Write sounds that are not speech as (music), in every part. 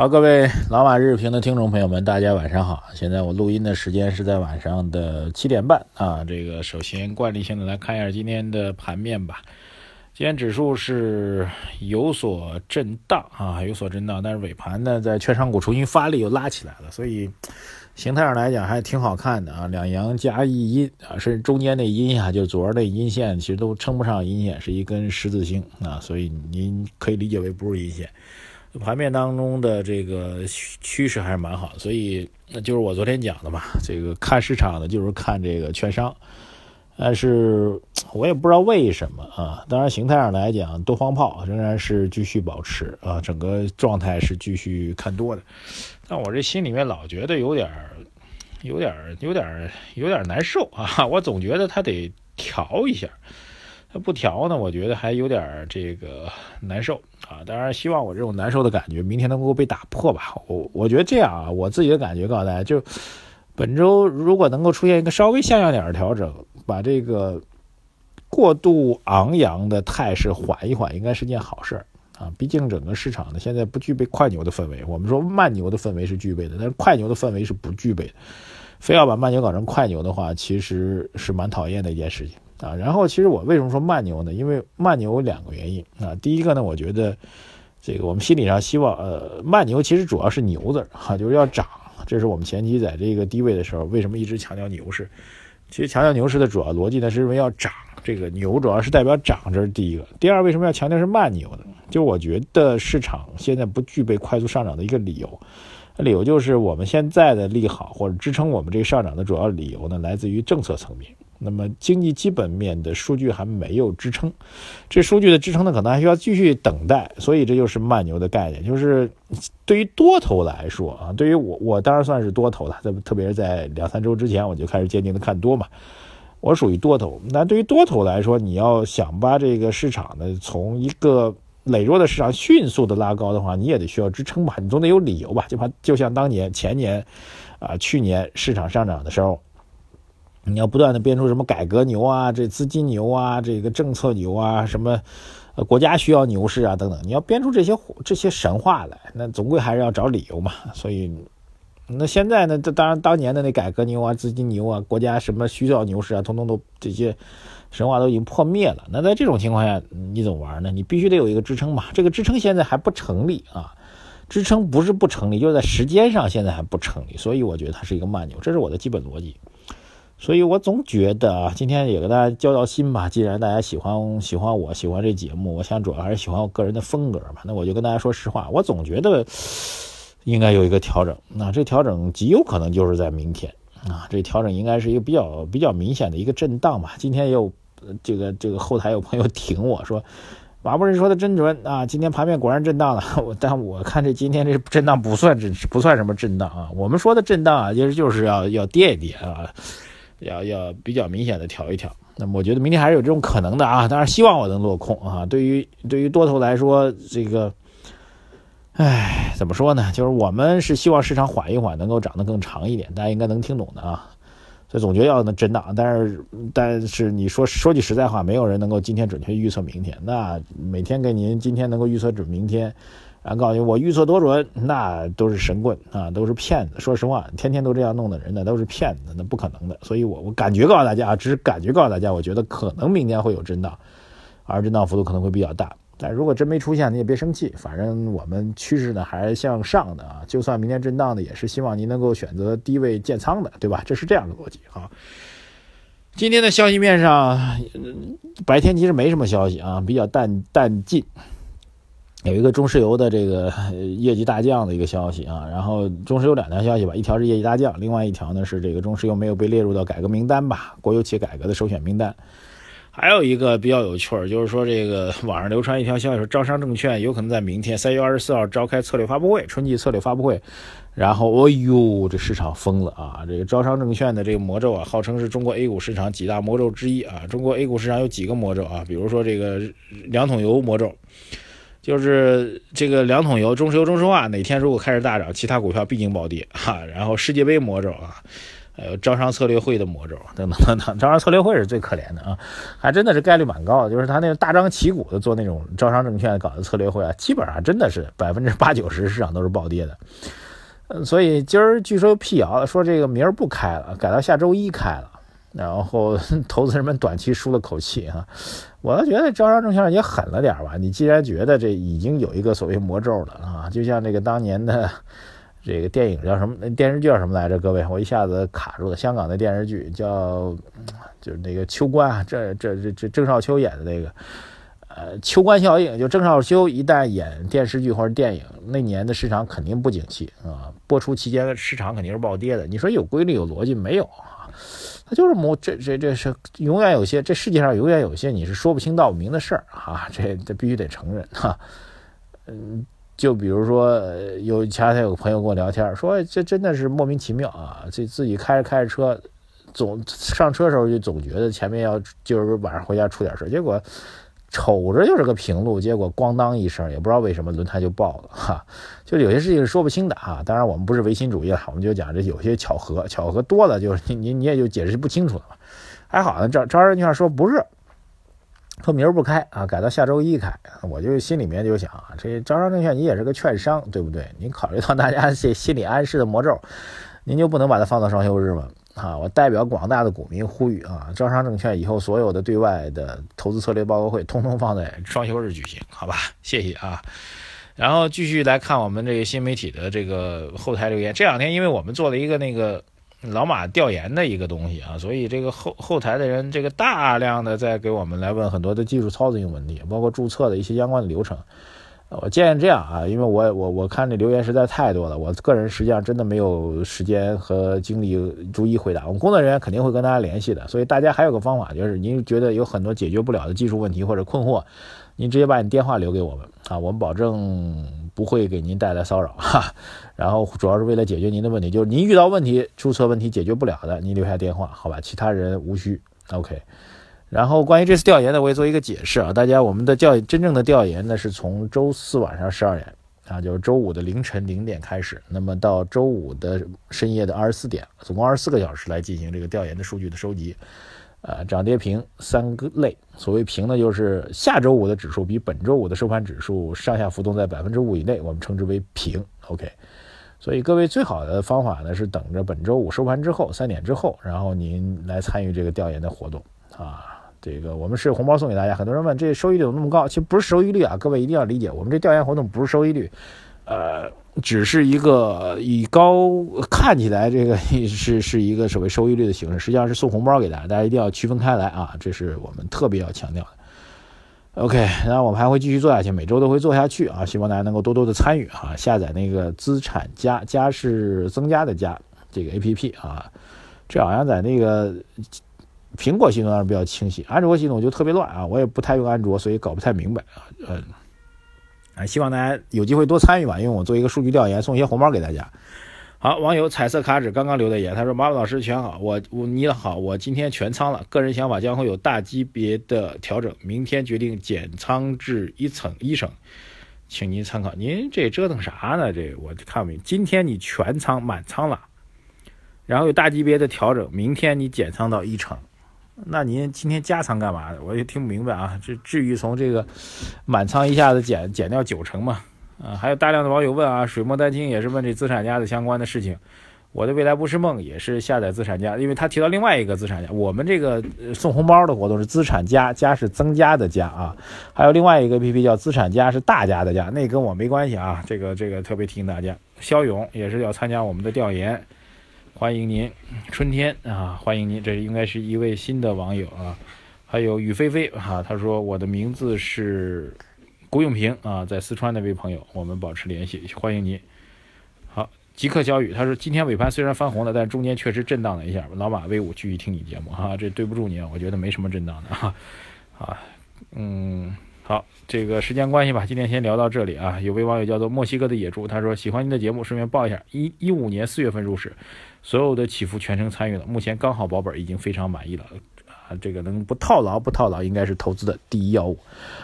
好，各位老马日评的听众朋友们，大家晚上好。现在我录音的时间是在晚上的七点半啊。这个首先惯例性的来看一下今天的盘面吧。今天指数是有所震荡啊，有所震荡，但是尾盘呢，在券商股重新发力又拉起来了，所以形态上来讲还挺好看的啊。两阳加一阴啊，甚至中间那阴啊，就是昨儿那阴线，其实都称不上阴线，是一根十字星啊，所以您可以理解为不是阴线。盘面当中的这个趋势还是蛮好的，所以那就是我昨天讲的嘛，这个看市场的就是看这个券商，但是我也不知道为什么啊。当然形态上来讲，多方炮仍然是继续保持啊，整个状态是继续看多的，但我这心里面老觉得有点儿有点儿有点儿有点儿难受啊，(laughs) 我总觉得它得调一下。它不调呢，我觉得还有点这个难受啊。当然，希望我这种难受的感觉明天能够被打破吧。我我觉得这样啊，我自己的感觉告诉大家，就本周如果能够出现一个稍微像样点的调整，把这个过度昂扬的态势缓一缓，应该是件好事儿啊。毕竟整个市场呢现在不具备快牛的氛围，我们说慢牛的氛围是具备的，但是快牛的氛围是不具备的。非要把慢牛搞成快牛的话，其实是蛮讨厌的一件事情。啊，然后其实我为什么说慢牛呢？因为慢牛有两个原因啊。第一个呢，我觉得这个我们心理上希望，呃，慢牛其实主要是牛字哈，就是要涨。这是我们前期在这个低位的时候，为什么一直强调牛市？其实强调牛市的主要逻辑呢，是因为要涨。这个牛主要是代表涨，这是第一个。第二，为什么要强调是慢牛呢？就我觉得市场现在不具备快速上涨的一个理由，理由就是我们现在的利好或者支撑我们这个上涨的主要理由呢，来自于政策层面。那么经济基本面的数据还没有支撑，这数据的支撑呢，可能还需要继续等待，所以这就是慢牛的概念。就是对于多头来说啊，对于我我当然算是多头了，在特别是在两三周之前我就开始坚定的看多嘛，我属于多头。那对于多头来说，你要想把这个市场呢从一个羸弱的市场迅速的拉高的话，你也得需要支撑吧，你总得有理由吧？就怕就像当年前年啊，去年市场上涨的时候。你要不断的编出什么改革牛啊，这资金牛啊，这个政策牛啊，什么，国家需要牛市啊，等等，你要编出这些这些神话来，那总归还是要找理由嘛。(laughs) 所以，那现在呢，这当然当年的那改革牛啊，资金牛啊，国家什么需要牛市啊，通通都这些神话都已经破灭了。那在这种情况下，你怎么玩呢？你必须得有一个支撑嘛。这个支撑现在还不成立啊，支撑不是不成立，就是在时间上现在还不成立。所以我觉得它是一个慢牛，这是我的基本逻辑。所以我总觉得啊，今天也跟大家交交心吧。既然大家喜欢喜欢我喜欢这节目，我想主要还是喜欢我个人的风格嘛。那我就跟大家说实话，我总觉得应该有一个调整。那这调整极有可能就是在明天啊。这调整应该是一个比较比较明显的一个震荡吧。今天也有这个这个后台有朋友挺我说，马博士说的真准啊。今天盘面果然震荡了。(laughs) 我但我看这今天这震荡不算震不算什么震荡啊。我们说的震荡啊，其实就是要要跌一跌啊。要要比较明显的调一调，那么我觉得明天还是有这种可能的啊，当然希望我能落空啊。对于对于多头来说，这个，唉，怎么说呢？就是我们是希望市场缓一缓，能够涨得更长一点，大家应该能听懂的啊。所以总觉得要能震荡，但是但是你说说句实在话，没有人能够今天准确预测明天。那每天给您今天能够预测准明天。然后告诉你，我预测多准，那都是神棍啊，都是骗子。说实话，天天都这样弄的人呢，都是骗子，那不可能的。所以，我我感觉告诉大家啊，只是感觉告诉大家，我觉得可能明天会有震荡，而震荡幅度可能会比较大。但如果真没出现，你也别生气，反正我们趋势呢还是向上的啊。就算明天震荡的，也是希望您能够选择低位建仓的，对吧？这是这样的逻辑啊。今天的消息面上，白天其实没什么消息啊，比较淡淡静。有一个中石油的这个 (laughs) 业绩大降的一个消息啊，然后中石油两条消息吧，一条是业绩大降，另外一条呢是这个中石油没有被列入到改革名单吧，国有企业改革的首选名单。还有一个比较有趣儿，就是说这个 (laughs) 网上流传一条消息，说招商证券有可能在明天三月二十四号召开策略发布会，春季策略发布会。然后，哦呦，这市场疯了啊！这个招商证券的这个魔咒啊，号称是中国 A 股市场几大魔咒之一啊。中国 A 股市场有几个魔咒啊？比如说这个两桶油魔咒，就是这个两桶油，中石油、中石化哪天如果开始大涨，其他股票必定暴跌哈。然后世界杯魔咒啊。还有招商策略会的魔咒等等等等，(laughs) 招商策略会是最可怜的啊，还真的是概率蛮高的，就是他那个大张旗鼓的做那种招商证券搞的策略会啊，基本上真的是百分之八九十市场都是暴跌的。所以今儿据说辟谣了，说这个明儿不开了，改到下周一开了，然后投资人们短期舒了口气啊。(laughs) 我倒觉得招商证券也狠了点吧，你既然觉得这已经有一个所谓魔咒了啊，就像这个当年的。这个电影叫什么？电视剧叫什么来着？各位，我一下子卡住了。香港的电视剧叫，就是那个秋官啊，这这这这郑少秋演的那个，呃，秋官效应。就郑少秋一旦演电视剧或者电影，那年的市场肯定不景气啊。播出期间的市场肯定是暴跌的。你说有规律有逻辑没有啊？他就是摸，这这这是永远有些，这世界上永远有些你是说不清道不明的事儿啊。这这必须得承认哈。嗯。就比如说，有前两天有个朋友跟我聊天，说这真的是莫名其妙啊！这自己开着开着车，总上车时候就总觉得前面要就是晚上回家出点事结果瞅着就是个平路，结果咣当一声，也不知道为什么轮胎就爆了哈！(laughs) 就有些事情是说不清的啊！当然我们不是唯心主义了，我们就讲这有些巧合，巧合多了就是你你你也就解释不清楚了嘛。还好呢，招招人句话说不是。说明儿不开啊，改到下周一开，我就心里面就想啊，这招商证券你也是个券商，对不对？您考虑到大家这心理暗示的魔咒，您就不能把它放到双休日吗？啊，我代表广大的股民呼吁啊，招商证券以后所有的对外的投资策略报告会，通通放在双休日举行，好吧？谢谢啊。然后继续来看我们这个新媒体的这个后台留言，这两天因为我们做了一个那个。老马调研的一个东西啊，所以这个后后台的人，这个大量的在给我们来问很多的技术操作性问题，包括注册的一些相关的流程。我建议这样啊，因为我我我看这留言实在太多了，我个人实际上真的没有时间和精力逐一回答。我们工作人员肯定会跟大家联系的，所以大家还有个方法，就是您觉得有很多解决不了的技术问题或者困惑，您直接把你电话留给我们啊，我们保证。不会给您带来骚扰哈，(laughs) 然后主要是为了解决您的问题，就是您遇到问题注册问题解决不了的，您留下电话，好吧？其他人无需。OK。然后关于这次调研呢，我也做一个解释啊，大家我们的调真正的调研呢是从周四晚上十二点啊，就是周五的凌晨零点开始，那么到周五的深夜的二十四点，总共二十四个小时来进行这个调研的数据的收集。呃，涨跌平三个类，所谓平呢，就是下周五的指数比本周五的收盘指数上下浮动在百分之五以内，我们称之为平。OK，所以各位最好的方法呢是等着本周五收盘之后三点之后，然后您来参与这个调研的活动啊。这个我们是红包送给大家，很多人问这收益率怎么那么高？其实不是收益率啊，各位一定要理解，我们这调研活动不是收益率，呃。只是一个以高看起来这个是是一个所谓收益率的形式，实际上是送红包给大家，大家一定要区分开来啊，这是我们特别要强调的。OK，那我们还会继续做下去，每周都会做下去啊，希望大家能够多多的参与啊，下载那个资产加加是增加的加这个 APP 啊，这好像在那个苹果系统当然比较清晰，安卓系统就特别乱啊，我也不太用安卓，所以搞不太明白啊，嗯。希望大家有机会多参与吧，因为我做一个数据调研，送一些红包给大家。好，网友彩色卡纸刚刚留的言，他说：“马老师全好，我我你好，我今天全仓了，个人想法将会有大级别的调整，明天决定减仓至一层一成，请您参考。您这折腾啥呢？这我看不明。今天你全仓满仓了，然后有大级别的调整，明天你减仓到一成。”那您今天加仓干嘛？我也听不明白啊！这至于从这个满仓一下子减减掉九成吗？啊，还有大量的网友问啊，水墨丹青也是问这资产家的相关的事情。我的未来不是梦也是下载资产家，因为他提到另外一个资产家，我们这个送红包的活动是资产家，家是增加的家啊，还有另外一个 APP 叫资产家是大家的家，那跟我没关系啊。这个这个特别提醒大家，肖勇也是要参加我们的调研。欢迎您，春天啊！欢迎您，这应该是一位新的网友啊。还有雨霏霏哈，他说我的名字是郭永平啊，在四川那位朋友，我们保持联系，欢迎您。好，即刻小雨他说今天尾盘虽然翻红了，但中间确实震荡了一下。老马威武继续听你节目哈，这对不住你，我觉得没什么震荡的哈。啊，嗯，好，这个时间关系吧，今天先聊到这里啊。有位网友叫做墨西哥的野猪，他说喜欢您的节目，顺便报一下，一一五年四月份入市，所有的起伏全程参与了，目前刚好保本，已经非常满意了啊。这个能不套牢不套牢，应该是投资的第一要务。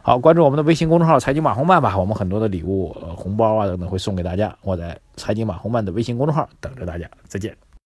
好，关注我们的微信公众号“财经马红漫”吧，我们很多的礼物、红包啊等等会送给大家。我在财经马红漫的微信公众号等着大家，再见。